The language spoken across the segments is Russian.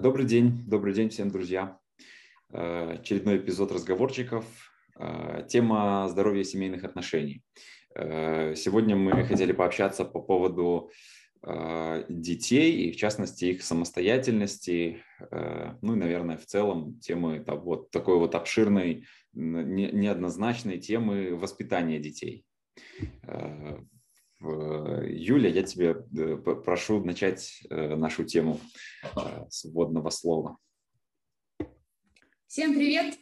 Добрый день, добрый день всем, друзья. Э, очередной эпизод разговорчиков. Э, тема здоровья семейных отношений. Э, сегодня мы хотели пообщаться по поводу детей и, в частности, их самостоятельности, ну и, наверное, в целом темы вот такой вот обширной, неоднозначной темы воспитания детей. Юля, я тебе прошу начать нашу тему свободного слова. Всем привет!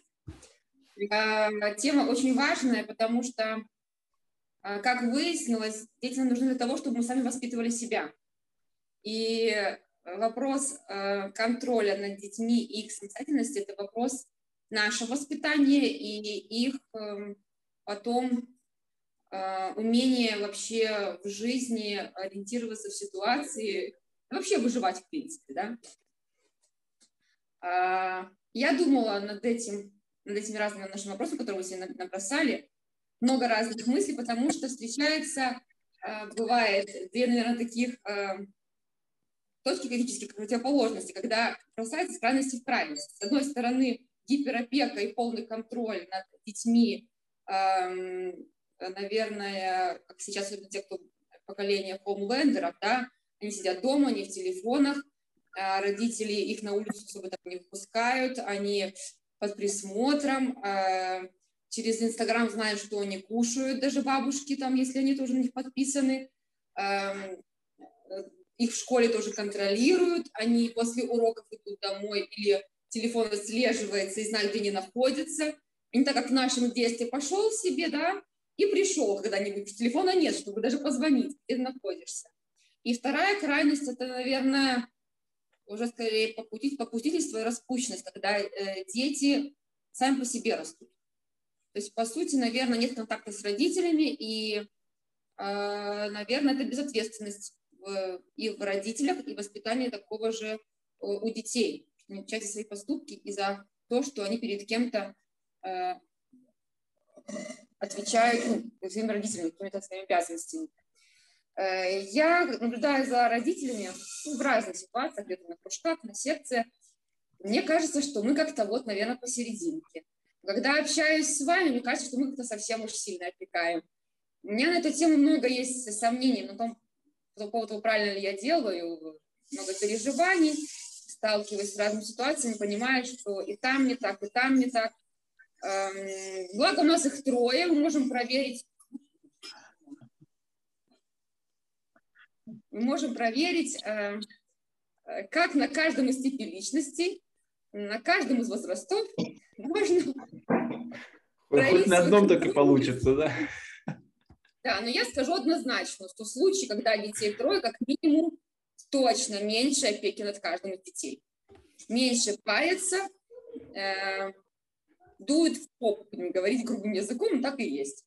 Тема очень важная, потому что, как выяснилось, дети нужны для того, чтобы мы сами воспитывали себя. И вопрос контроля над детьми и их самостоятельности – это вопрос нашего воспитания и их эм, потом умение вообще в жизни ориентироваться в ситуации, вообще выживать в принципе, да. Я думала над этим, над этими разными нашими вопросами, которые вы себе набросали, много разных мыслей, потому что встречается, э, бывает, две, наверное, таких точки критических противоположности, когда бросается с крайности в крайность. С одной стороны, гиперопека и полный контроль над детьми, наверное, как сейчас те, кто поколение хоумлендеров, да, они сидят дома, они в телефонах, а, родители их на улицу особо так не выпускают, они под присмотром, а, через Инстаграм знают, что они кушают, даже бабушки там, если они тоже на них подписаны, их в школе тоже контролируют, они после уроков идут домой или телефон отслеживается и знают, где они находятся. Не так как в нашем детстве пошел себе, да, и пришел когда-нибудь, телефона нет, чтобы даже позвонить, где ты находишься. И вторая крайность, это, наверное, уже скорее попустительство, и распущенность, когда э, дети сами по себе растут. То есть, по сути, наверное, нет контакта с родителями, и, э, наверное, это безответственность в, и в родителях, и воспитание такого же э, у детей. Не отвечать свои поступки и за то, что они перед кем-то э, отвечают ну, своим родителям, какими-то своими обязанностями. Э, я наблюдаю за родителями ну, в разных ситуациях, где-то на кружках, на секциях. Мне кажется, что мы как-то вот, наверное, посерединке. Когда общаюсь с вами, мне кажется, что мы как-то совсем уж сильно опекаем. У меня на эту тему много есть сомнений, но том, по поводу, правильно ли я делаю, много переживаний, сталкиваюсь с разными ситуациями, понимаю, что и там не так, и там не так. Эм, благо у нас их трое, мы можем проверить мы можем проверить, э, э, как на каждом из типов личностей, на каждом из возрастов можно Хоть на одном и получится, да? Да, но я скажу однозначно, что в случае, когда детей трое, как минимум, точно меньше опеки над каждым из детей. Меньше парится, э, дует в попу, будем говорить грубым языком, так и есть.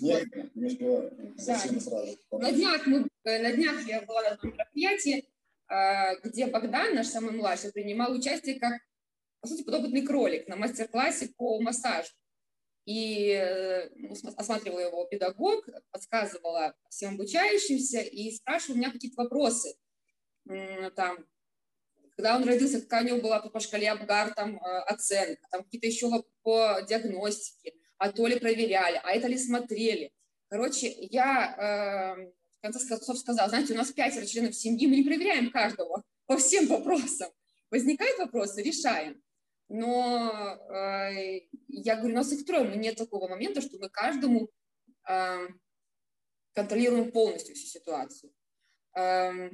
Я не успеваю. Совсем да. сразу. На днях, мы, э, на днях я была на одном мероприятии, а, где Богдан, наш самый младший, принимал участие как, по сути, подопытный кролик на мастер-классе по массажу. И э, ну, осматривала его педагог, подсказывала всем обучающимся и спрашивала у меня какие-то вопросы. Там, когда он родился, какая у него была по шкале Абгар там, э, оценка, там какие-то еще по диагностике а то ли проверяли, а это ли смотрели. Короче, я э, в конце концов сказала, знаете, у нас пятеро членов семьи, мы не проверяем каждого по всем вопросам. Возникают вопросы, решаем. Но э, я говорю, у нас их трое, но нет такого момента, что мы каждому э, контролируем полностью всю ситуацию. Э, э,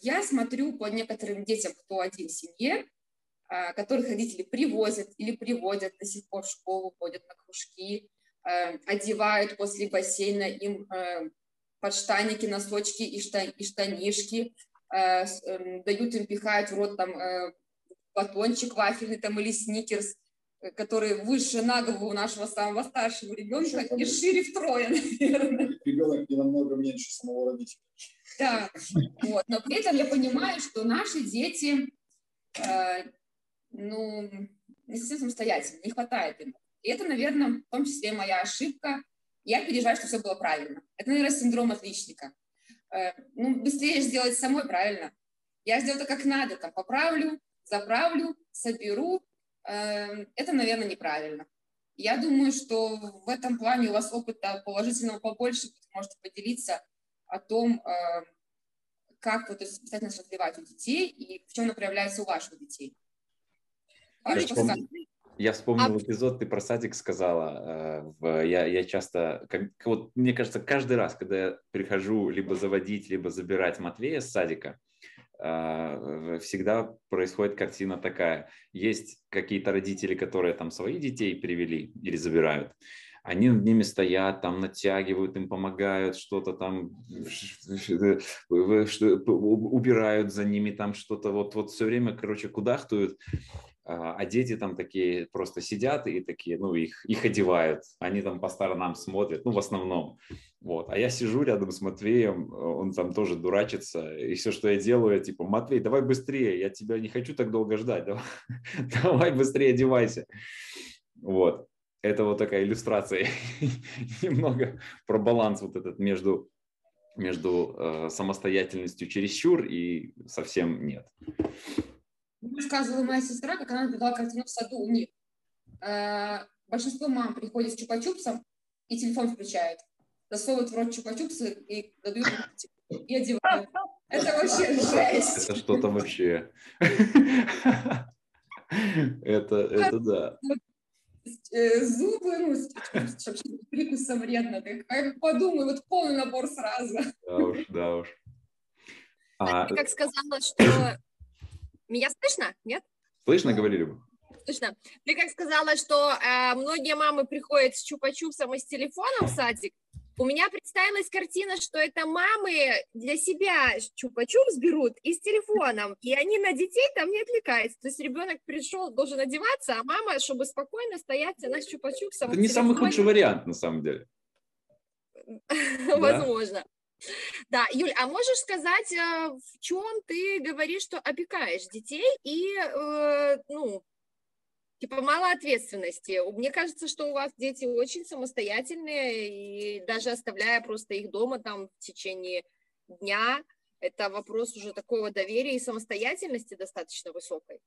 я смотрю по некоторым детям, кто один в семье, а, которых родители привозят или приводят до сих пор в школу, ходят на кружки, а, одевают после бассейна им а, подштанники, носочки и штанишки, эм, дают им, пихают в рот там батончик вафельный там или сникерс, который выше на голову нашего самого старшего ребенка и шире втрое, наверное. Ребенок не намного меньше самого родителя. Да, вот. но при этом я понимаю, что наши дети ну, не совсем самостоятельно, не хватает им. И это, наверное, в том числе моя ошибка. Я переживаю, что все было правильно. Это, наверное, синдром отличника. Э, ну, быстрее сделать самой правильно. я сделаю это как надо, там, поправлю, заправлю, соберу. Э, это, наверное, неправильно. Я думаю, что в этом плане у вас опыта положительного побольше, вы можете поделиться о том, э, как вот самостоятельность развивать у детей и в чем она проявляется у ваших детей. Я вспомнил, я вспомнил а... эпизод, ты про садик сказала. Э, я, я часто, как, вот, мне кажется, каждый раз, когда я прихожу либо заводить, либо забирать Матвея с садика, всегда происходит картина такая. Есть какие-то родители, которые там своих детей привели или забирают, они над ними стоят, там натягивают, им помогают, что-то там убирают за ними, там что-то вот, вот все время, короче, кудахтуют. А, а дети там такие просто сидят и такие, ну, их, их одевают, они там по сторонам смотрят, ну, в основном. Вот. А я сижу рядом с Матвеем, он там тоже дурачится, и все, что я делаю, я типа, Матвей, давай быстрее, я тебя не хочу так долго ждать, давай, давай быстрее одевайся. Вот. Это вот такая иллюстрация немного про баланс вот этот между, между э, самостоятельностью чересчур и совсем нет рассказывала моя сестра, как она наблюдала картину в саду у них. Э, большинство мам приходят с чупа-чупсом и телефон включают. Засовывают в рот чупа-чупсы и дадут и одевают. Это вообще жесть. Это что-то вообще. Это, это да. Э, зубы, ну, вообще прикусом вредно. Я подумаю, вот полный набор сразу. Да уж, да уж. А, ты как сказала, что меня слышно? Нет? Слышно, говорили бы. Слышно. Ты как сказала, что э, многие мамы приходят с чупа-чупсом и с телефоном в садик. У меня представилась картина, что это мамы для себя чупа-чупс берут и с телефоном, и они на детей там не отвлекаются. То есть ребенок пришел, должен одеваться, а мама, чтобы спокойно стоять, она с чупа-чупсом. Это не самый худший вариант, на самом деле. Возможно. Да, Юль, а можешь сказать, э, в чем ты говоришь, что опекаешь детей и, э, ну, типа мало ответственности. Мне кажется, что у вас дети очень самостоятельные, и даже оставляя просто их дома там в течение дня, это вопрос уже такого доверия и самостоятельности достаточно высокой.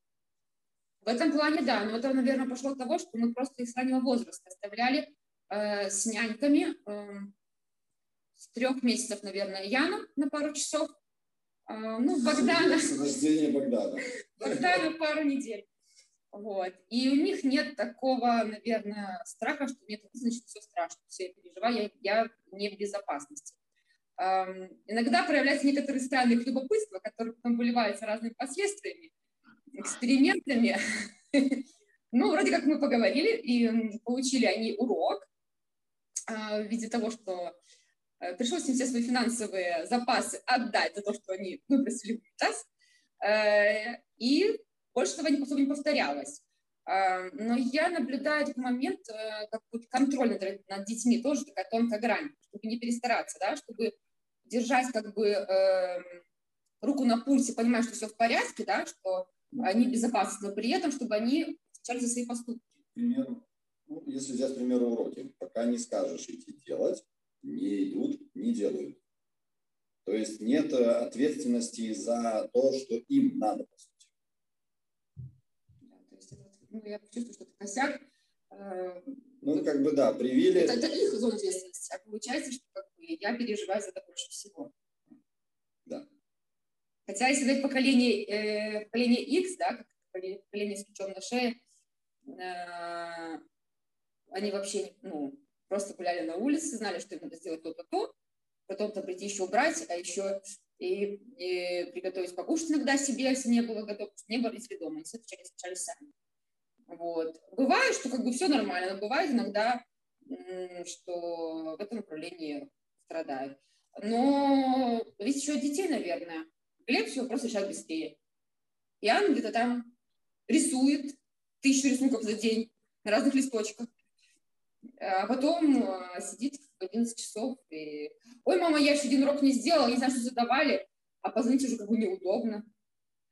В этом плане, да, но это, наверное, пошло от того, что мы просто их с раннего возраста оставляли э, с няньками, э, с трех месяцев, наверное, Яну на пару часов. А, ну, Богдана. Рождение Богдана. Богдана пару недель. Вот. И у них нет такого, наверное, страха, что нет, значит, все страшно, все я переживаю, я, я не в безопасности. Эм, иногда проявляются некоторые странные любопытства, которые потом выливаются разными последствиями, экспериментами. Ну, вроде как мы поговорили, и получили они урок э, в виде того, что Э, пришлось им все свои финансовые запасы отдать за то, что они выбросили в унитаз, э, и больше этого никогда не повторялось. Э, но я наблюдаю этот момент как контроль над, над детьми, тоже такая тонкая грань, чтобы не перестараться, да, чтобы держать как бы эм, руку на пульсе, понимая, что все в порядке, да, что они безопасны, но при этом, чтобы они отвечали за свои поступки. Пример, ну, если взять, к примеру, уроки, пока не скажешь идти делать, не идут, не делают. То есть нет э, ответственности за то, что им надо, по сути. Да, то есть, ну, я чувствую, что это косяк. Э, ну, как бы, да, привили. Это, это их зона ответственности, а получается, что как бы, я переживаю за это больше всего. Да. Хотя, если взять поколение, э, поколение X, да, как поколение с ключом на шее, э, они вообще, ну, просто гуляли на улице, знали, что им надо сделать то-то, то, потом-то прийти еще убрать, а еще и, и приготовить покушать иногда себе, если не было готово, не было родителей дома, они все отвечали сами. Вот. Бывает, что как бы все нормально, но бывает иногда, что в этом направлении страдают. Но ведь еще от детей, наверное. Глеб все просто решает быстрее. Ян где-то там рисует тысячу рисунков за день на разных листочках. А потом а, сидит в 11 часов и... Ой, мама, я еще один урок не сделала, не знаю, что задавали, а позвонить уже как бы неудобно.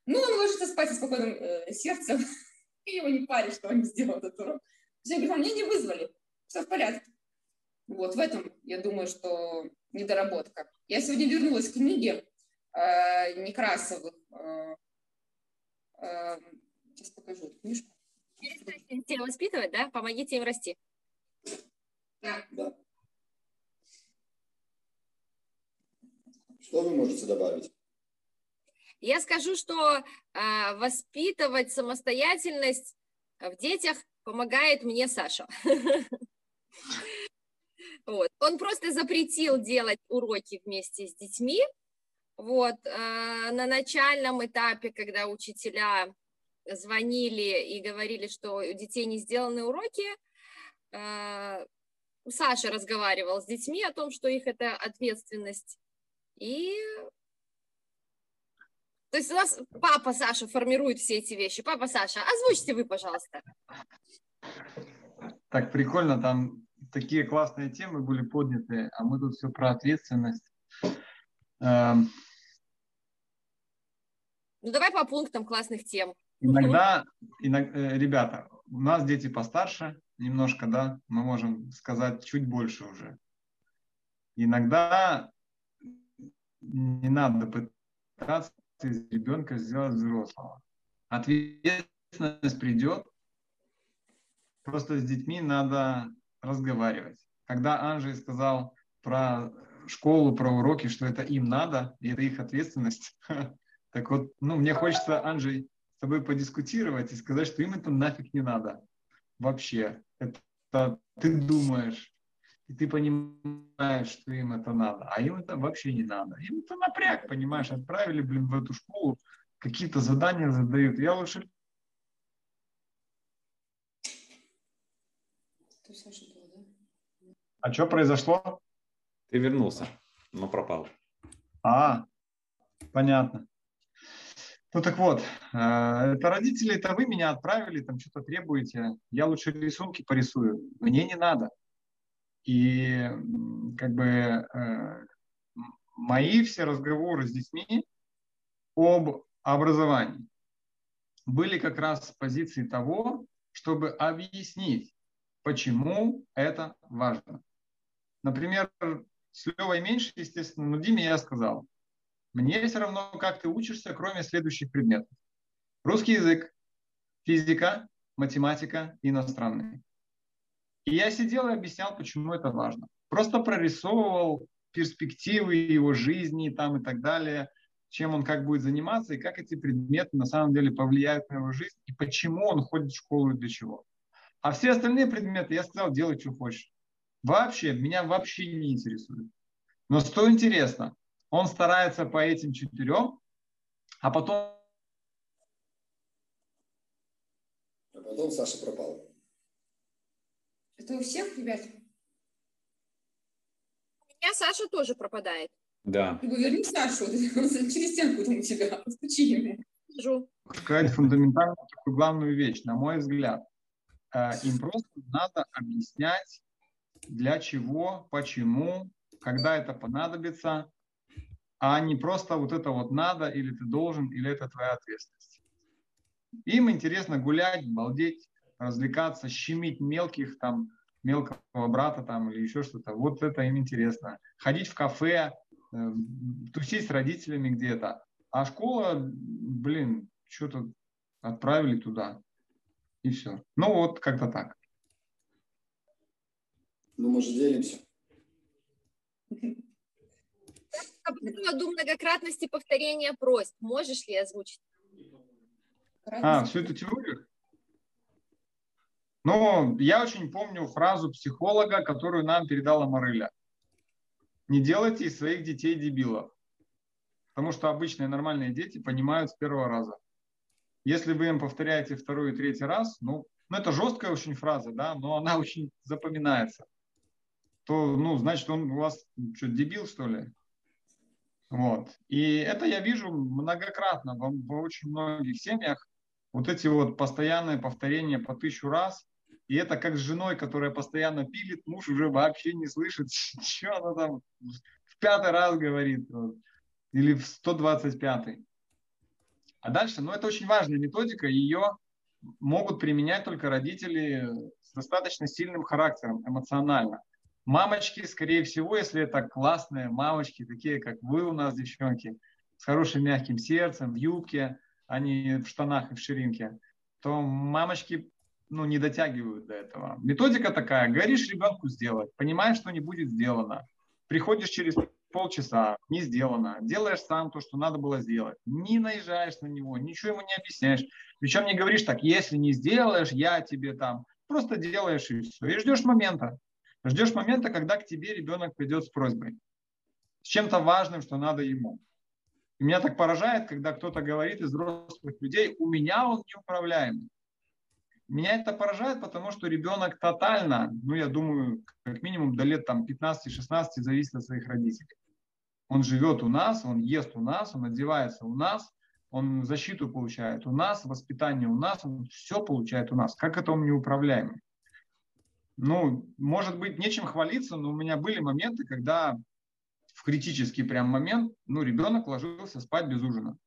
Ну, он ложится спать со спокойным э, сердцем, и его не парит, что он не сделал этот урок. Я говорю, мне не вызвали, все в порядке. Вот в этом, я думаю, что недоработка. Я сегодня вернулась к книге э, Некрасовых. Сейчас покажу книжку. Детей воспитывать, да? Помогите им расти. Да. да. Что вы можете добавить? Я скажу, что э, воспитывать самостоятельность в детях помогает мне Саша. Вот. Он просто запретил делать уроки вместе с детьми. Вот. Э, на начальном этапе, когда учителя звонили и говорили, что у детей не сделаны уроки, э, Саша разговаривал с детьми о том, что их это ответственность. И то есть у нас папа Саша формирует все эти вещи. Папа Саша, озвучьте вы, пожалуйста. Так прикольно, там такие классные темы были подняты, а мы тут все про ответственность. Эм. Ну давай по пунктам классных тем. Иногда, иногда, э, ребята, у нас дети постарше немножко, да, мы можем сказать чуть больше уже. Иногда не надо пытаться из ребенка сделать взрослого. Ответственность придет, просто с детьми надо разговаривать. Когда Анжей сказал про школу, про уроки, что это им надо, и это их ответственность, так вот, ну, мне хочется, Анжей, с тобой подискутировать и сказать, что им это нафиг не надо. Вообще. Это ты думаешь, и ты понимаешь, что им это надо, а им это вообще не надо. Им это напряг, понимаешь, отправили, блин, в эту школу, какие-то задания задают. Я лучше... А что произошло? Ты вернулся, но пропал. А, понятно. Ну так вот, э, это родители, это вы меня отправили, там что-то требуете, я лучше рисунки порисую. Мне не надо. И как бы э, мои все разговоры с детьми об образовании были как раз с позиции того, чтобы объяснить, почему это важно. Например, с Левой меньше, естественно, но Диме я сказал, мне все равно, как ты учишься, кроме следующих предметов. Русский язык, физика, математика, иностранные. И я сидел и объяснял, почему это важно. Просто прорисовывал перспективы его жизни там и так далее, чем он как будет заниматься и как эти предметы на самом деле повлияют на его жизнь и почему он ходит в школу и для чего. А все остальные предметы я сказал, делай, что хочешь. Вообще, меня вообще не интересует. Но что интересно, он старается по этим четырем, а потом... А потом Саша пропал. Это у всех, ребят? У меня Саша тоже пропадает. Да. Ты верни Сашу, через стенку там у тебя, постучи ему. Сказать фундаментальную такую главную вещь, на мой взгляд. Э, им просто надо объяснять, для чего, почему, когда это понадобится, а не просто вот это вот надо, или ты должен, или это твоя ответственность. Им интересно гулять, балдеть, развлекаться, щемить мелких там, мелкого брата там или еще что-то. Вот это им интересно. Ходить в кафе, э, тусить с родителями где-то. А школа, блин, что-то отправили туда. И все. Ну вот, как-то так. Ну, мы же делимся. По поводу многократности повторения просьб, можешь ли озвучить? А, всю эту теорию? Ну, я очень помню фразу психолога, которую нам передала Марыля. Не делайте из своих детей дебилов. Потому что обычные нормальные дети понимают с первого раза. Если вы им повторяете второй и третий раз, ну, ну это жесткая очень фраза, да, но она очень запоминается. То, ну, значит, он у вас что, дебил, что ли? Вот. И это я вижу многократно в, в очень многих семьях. Вот эти вот постоянные повторения по тысячу раз. И это как с женой, которая постоянно пилит, муж уже вообще не слышит, что она там в пятый раз говорит. Или в 125. А дальше, ну это очень важная методика, ее могут применять только родители с достаточно сильным характером, эмоционально. Мамочки, скорее всего, если это классные мамочки, такие как вы у нас, девчонки, с хорошим мягким сердцем, в юбке, а не в штанах и в ширинке, то мамочки ну, не дотягивают до этого. Методика такая, говоришь ребенку сделать, понимаешь, что не будет сделано. Приходишь через полчаса, не сделано. Делаешь сам то, что надо было сделать. Не наезжаешь на него, ничего ему не объясняешь. Причем не говоришь так, если не сделаешь, я тебе там. Просто делаешь и все. И ждешь момента. Ждешь момента, когда к тебе ребенок придет с просьбой. С чем-то важным, что надо ему. И меня так поражает, когда кто-то говорит из взрослых людей, у меня он неуправляемый. Меня это поражает, потому что ребенок тотально, ну, я думаю, как минимум до лет там 15-16 зависит от своих родителей. Он живет у нас, он ест у нас, он одевается у нас, он защиту получает у нас, воспитание у нас, он все получает у нас. Как это он неуправляемый? Ну, может быть, нечем хвалиться, но у меня были моменты, когда критический прям момент, ну, ребенок ложился спать без ужина.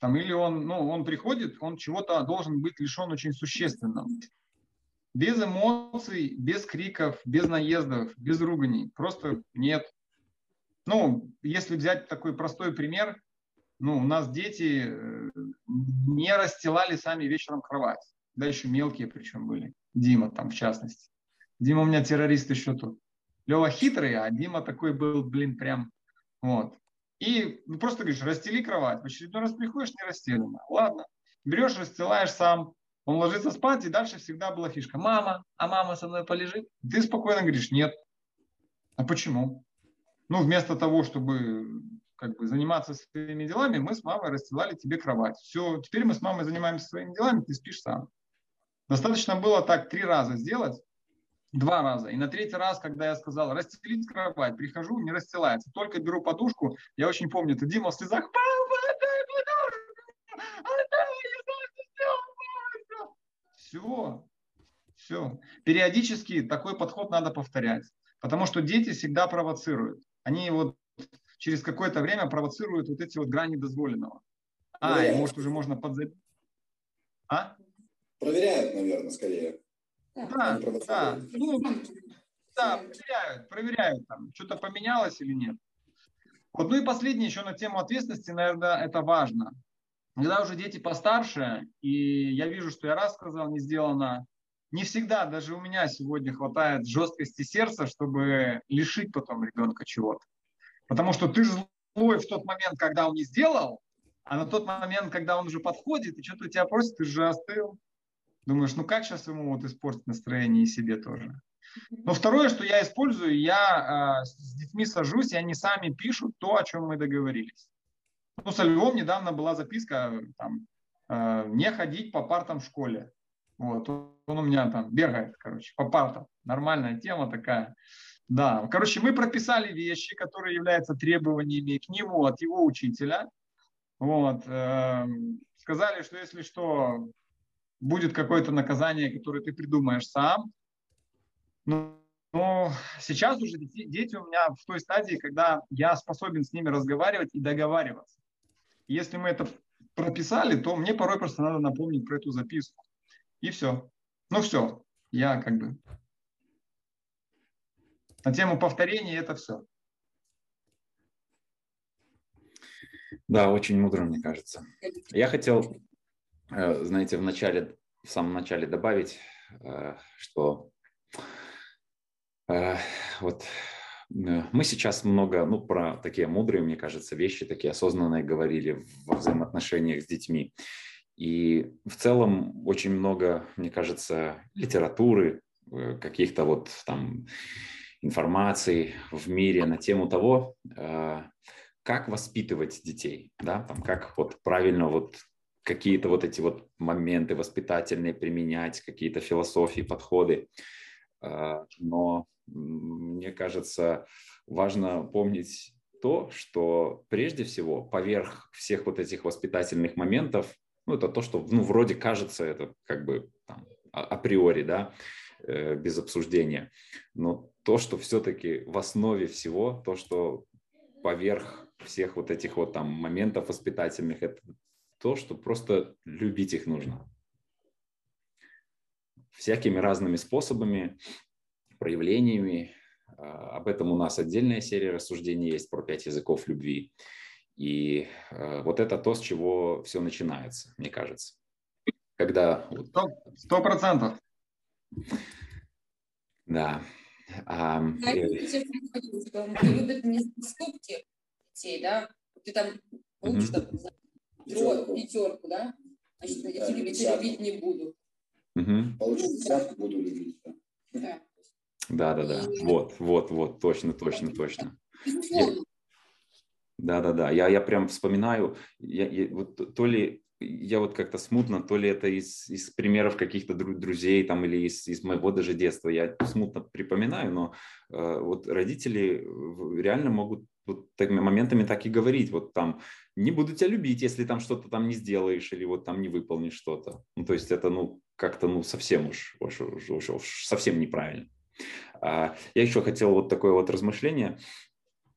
Там, или он, ну, он приходит, он чего-то должен быть лишен очень существенного. Без эмоций, без криков, без наездов, без руганий. Просто нет. Ну, если взять такой простой пример, ну, у нас дети э, не расстилали сами вечером кровать. Да, еще мелкие причем были. Дима там в частности. Дима у меня террорист еще тут. Лева хитрый, а Дима такой был, блин, прям вот. И ну, просто говоришь, расстели кровать. В очередной раз приходишь, не расстелена. Ладно. Берешь, расстилаешь сам. Он ложится спать, и дальше всегда была фишка. Мама, а мама со мной полежит? Ты спокойно говоришь, нет. А почему? Ну, вместо того, чтобы как бы заниматься своими делами, мы с мамой расстилали тебе кровать. Все, теперь мы с мамой занимаемся своими делами, ты спишь сам. Достаточно было так три раза сделать, Два раза. И на третий раз, когда я сказал расстелить кровать, прихожу, не расстилается. Только беру подушку. Я очень помню, это Дима в слезах. Папа, отдай подушку! Отдай, Все. Все. Периодически такой подход надо повторять. Потому что дети всегда провоцируют. Они вот через какое-то время провоцируют вот эти вот грани дозволенного. А, и может уже можно подзабить. А? Проверяют, наверное, скорее. Да, да, ну, да, проверяют, проверяют там, что-то поменялось или нет. Вот, ну и последнее еще на тему ответственности, наверное, это важно. Когда уже дети постарше, и я вижу, что я раз сказал, не сделано, не всегда, даже у меня сегодня хватает жесткости сердца, чтобы лишить потом ребенка чего-то. Потому что ты злой в тот момент, когда он не сделал, а на тот момент, когда он уже подходит, и что-то у тебя просит, ты же остыл. Думаешь, ну как сейчас ему вот испортить настроение и себе тоже? Но второе, что я использую, я э, с детьми сажусь, и они сами пишут то, о чем мы договорились. Ну, со Львом недавно была записка, там, э, не ходить по партам в школе. Вот, он у меня там бегает, короче, по партам. Нормальная тема такая. Да, короче, мы прописали вещи, которые являются требованиями к нему от его учителя. Вот, э, сказали, что если что, будет какое-то наказание, которое ты придумаешь сам. Но, но сейчас уже дети, дети у меня в той стадии, когда я способен с ними разговаривать и договариваться. Если мы это прописали, то мне порой просто надо напомнить про эту записку. И все. Ну все, я как бы на тему повторения это все. Да, очень мудро, мне кажется. Я хотел знаете, в начале, в самом начале добавить, э, что э, вот мы сейчас много, ну, про такие мудрые, мне кажется, вещи, такие осознанные говорили во взаимоотношениях с детьми. И в целом очень много, мне кажется, литературы, каких-то вот там информации в мире на тему того, как воспитывать детей, да, там, как вот правильно вот какие-то вот эти вот моменты воспитательные применять, какие-то философии, подходы. А, но мне кажется, важно помнить то, что прежде всего поверх всех вот этих воспитательных моментов, ну, это то, что, ну, вроде кажется, это как бы там, а, априори, да, э, без обсуждения. Но то, что все-таки в основе всего, то, что поверх всех вот этих вот там моментов воспитательных, это то, что просто любить их нужно. Всякими разными способами, проявлениями. А, об этом у нас отдельная серия рассуждений есть про пять языков любви. И э, вот это то, с чего все начинается, мне кажется. Когда... Сто процентов. Да. А, да, э... что любят не поступки детей, да? Ты там получишь, угу. Пятерку. пятерку, да? Значит, я да, тебя любить не буду. Угу. Получу десятку, буду любить. Да. Да, да, да. Вот, вот, вот, точно, точно, точно. Да, да, да. Я, я прям вспоминаю, я, я, вот, то ли я вот как-то смутно, то ли это из, из примеров каких-то друзей там или из, из моего даже детства, я смутно припоминаю, но э, вот родители реально могут вот такими моментами так и говорить, вот там, не буду тебя любить, если там что-то там не сделаешь или вот там не выполнишь что-то. Ну, то есть это, ну, как-то, ну, совсем уж, уж, уж, уж, уж совсем неправильно. А, я еще хотел вот такое вот размышление,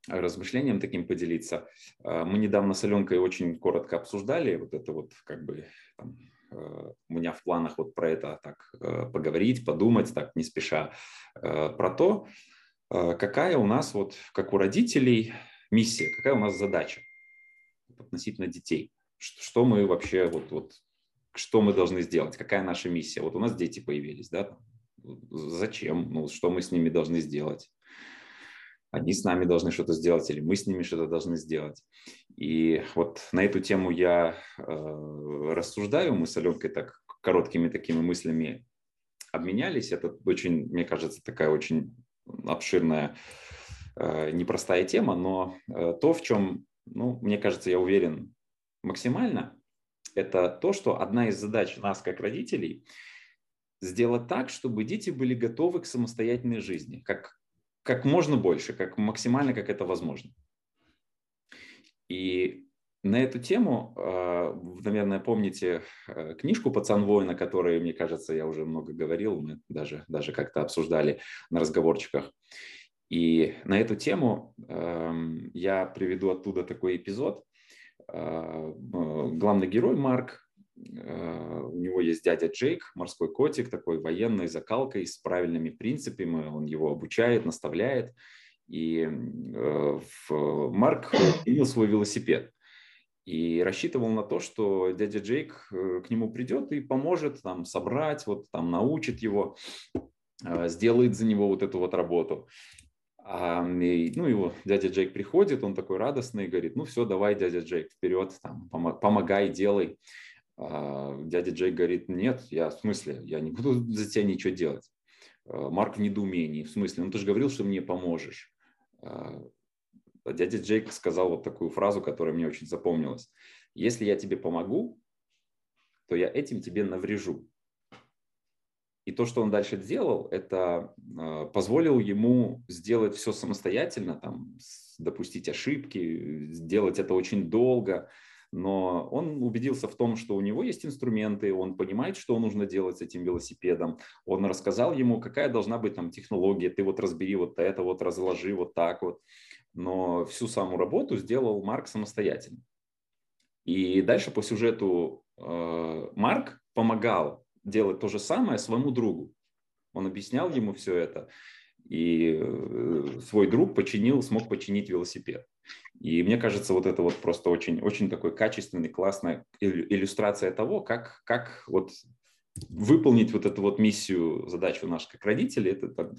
размышлением таким поделиться. А, мы недавно с Аленкой очень коротко обсуждали вот это вот как бы там, а, у меня в планах вот про это так поговорить, подумать так не спеша про то, какая у нас вот как у родителей миссия, какая у нас задача относительно детей, что мы вообще вот вот что мы должны сделать, какая наша миссия. Вот у нас дети появились, да, зачем, ну, что мы с ними должны сделать. Они с нами должны что-то сделать, или мы с ними что-то должны сделать. И вот на эту тему я э, рассуждаю, мы с Аленкой так короткими такими мыслями обменялись. Это очень, мне кажется, такая очень обширная, э, непростая тема, но э, то, в чем, ну, мне кажется, я уверен максимально, это то, что одна из задач нас, как родителей, сделать так, чтобы дети были готовы к самостоятельной жизни, как, как можно больше, как максимально, как это возможно. И на эту тему, а, наверное, помните э, книжку «Пацан воина», которую, мне кажется, я уже много говорил, мы даже, даже как-то обсуждали на разговорчиках. И на эту тему эм, я приведу оттуда такой эпизод. А, главный герой Марк Э, у него есть дядя Джейк, морской котик, такой военной закалкой, с правильными принципами. Он его обучает, наставляет. И э, Марк имел свой велосипед. И рассчитывал на то, что дядя Джейк э, к нему придет и поможет там собрать, вот там научит его, сделает за него вот эту вот работу. А, и, ну, его дядя Джейк приходит, он такой радостный, говорит, ну все, давай, дядя Джейк, вперед, там, помогай, делай. А, дядя Джей говорит, нет, я в смысле, я не буду за тебя ничего делать. А, Марк в недоумении, в смысле, ну ты же говорил, что мне поможешь. Дядя Джейк сказал вот такую фразу, которая мне очень запомнилась. Если я тебе помогу, то я этим тебе наврежу. И то, что он дальше делал, это позволил ему сделать все самостоятельно, там, допустить ошибки, сделать это очень долго, но он убедился в том, что у него есть инструменты, он понимает, что нужно делать с этим велосипедом, он рассказал ему, какая должна быть там технология, ты вот разбери вот это, вот разложи вот так вот, но всю саму работу сделал Марк самостоятельно. И дальше по сюжету э, Марк помогал делать то же самое своему другу. Он объяснял ему все это, и э, свой друг починил, смог починить велосипед. И мне кажется, вот это вот просто очень, очень такой качественный, классная иллюстрация того, как, как вот выполнить вот эту вот миссию, задачу нашу как родители, это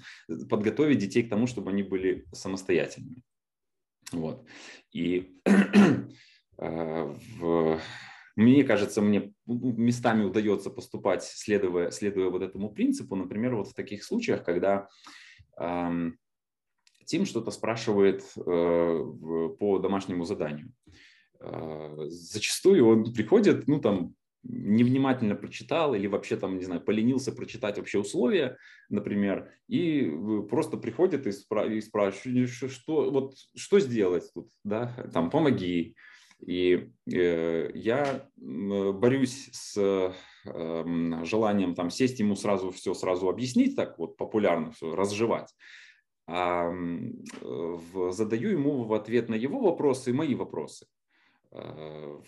подготовить детей к тому, чтобы они были самостоятельными. Вот. И э, в, мне кажется, мне местами удается поступать, следуя, следуя вот этому принципу, например, вот в таких случаях, когда эм, Тим что-то спрашивает э, по домашнему заданию. Э, зачастую он приходит, ну там, невнимательно прочитал или вообще там, не знаю, поленился прочитать вообще условия, например, и просто приходит и, спра- и спрашивает, что, вот, что сделать тут, да, там, помоги. И э, я борюсь с э, желанием там сесть ему сразу все сразу объяснить, так вот популярно все разжевать а задаю ему в ответ на его вопросы мои вопросы. А,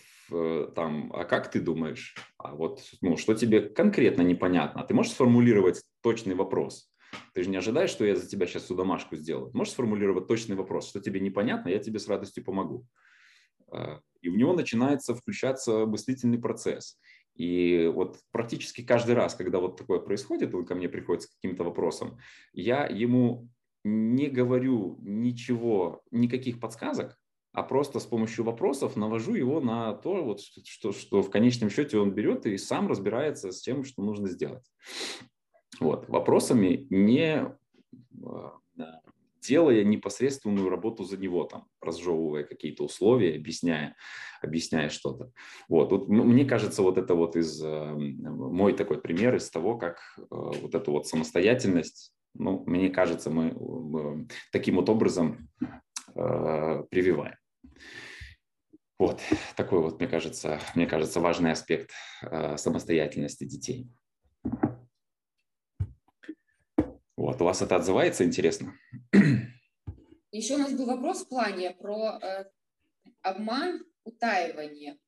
там, а как ты думаешь? А вот, ну, что тебе конкретно непонятно? Ты можешь сформулировать точный вопрос? Ты же не ожидаешь, что я за тебя сейчас всю домашку сделаю. Можешь сформулировать точный вопрос, что тебе непонятно, я тебе с радостью помогу. и у него начинается включаться мыслительный процесс. И вот практически каждый раз, когда вот такое происходит, он ко мне приходит с каким-то вопросом, я ему не говорю ничего, никаких подсказок, а просто с помощью вопросов навожу его на то, вот, что, что в конечном счете он берет и сам разбирается с тем, что нужно сделать. Вот. Вопросами не а, делая непосредственную работу за него, там, разжевывая какие-то условия, объясняя, объясняя что-то. Вот. вот. Мне кажется, вот это вот из, э, мой такой пример из того, как э, вот эту вот самостоятельность, ну, мне кажется, мы таким вот образом прививаем. Вот такой вот, мне кажется, мне кажется, важный аспект э, самостоятельности детей. Вот, у вас это отзывается, интересно? Еще у нас был вопрос в плане про э, обман, утаивание.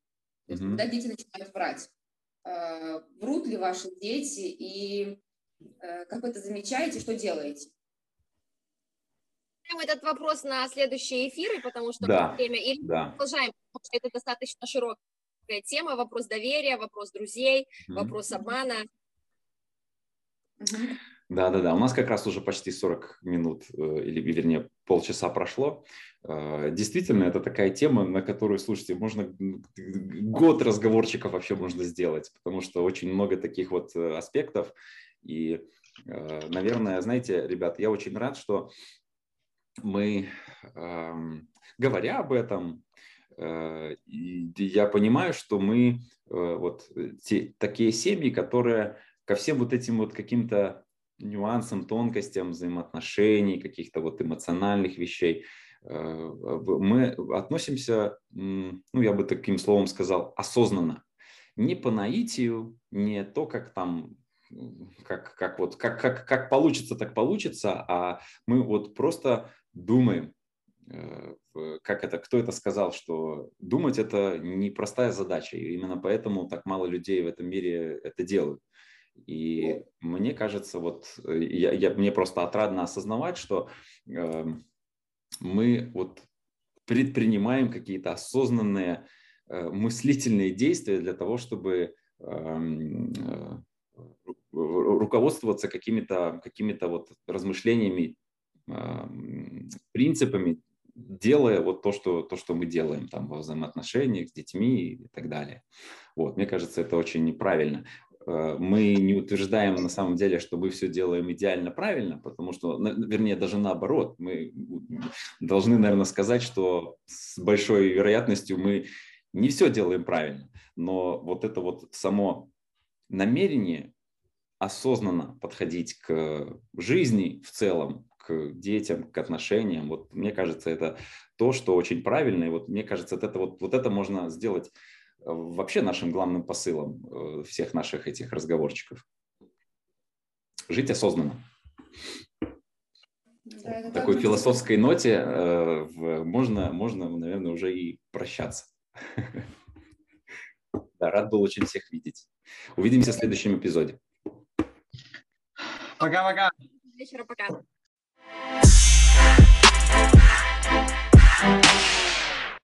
Mm когда дети начинают врать. Э, врут ли ваши дети и э, как вы это замечаете, что делаете? Этот вопрос на следующие эфиры, потому что да, время, или да. продолжаем, потому что это достаточно широкая тема, вопрос доверия, вопрос друзей, mm-hmm. вопрос обмана. Mm-hmm. Да, да, да. У нас как раз уже почти 40 минут, э, или, вернее, полчаса прошло. Э, действительно, это такая тема, на которую, слушайте, можно год разговорчиков вообще можно сделать, потому что очень много таких вот э, аспектов. И, наверное, знаете, ребят, я очень рад, что мы, эм, говоря об этом, я понимаю, что мы вот те, такие семьи, которые ко всем вот этим вот каким-то нюансам, тонкостям взаимоотношений, каких-то вот эмоциональных вещей, э, мы относимся, ну, я бы таким словом сказал, осознанно. Не по наитию, не то, как там как, как, вот, как, как, как получится, так получится, а мы вот просто думаем, э, как это, кто это сказал, что думать это непростая задача, и именно поэтому так мало людей в этом мире это делают. И мне кажется, вот э, я, я, мне просто отрадно осознавать, что э, мы вот предпринимаем какие-то осознанные э, мыслительные действия для того, чтобы эм, э, руководствоваться какими-то какими вот размышлениями, э, принципами, делая вот то, что, то, что мы делаем там во взаимоотношениях с детьми и так далее. Вот, мне кажется, это очень неправильно. Э, мы не утверждаем на самом деле, что мы все делаем идеально правильно, потому что, вернее, даже наоборот, мы должны, наверное, сказать, что с большой вероятностью мы не все делаем правильно, но вот это вот само намерение осознанно подходить к жизни в целом, к детям, к отношениям, вот мне кажется, это то, что очень правильно, и вот мне кажется, это вот, вот это можно сделать вообще нашим главным посылом э, всех наших этих разговорчиков. Жить осознанно. Да, такой философской ноте э, в, можно, можно, наверное, уже и прощаться. Да, рад был очень всех видеть. Увидимся в следующем эпизоде. Пока-пока. Вечера пока. Thank you.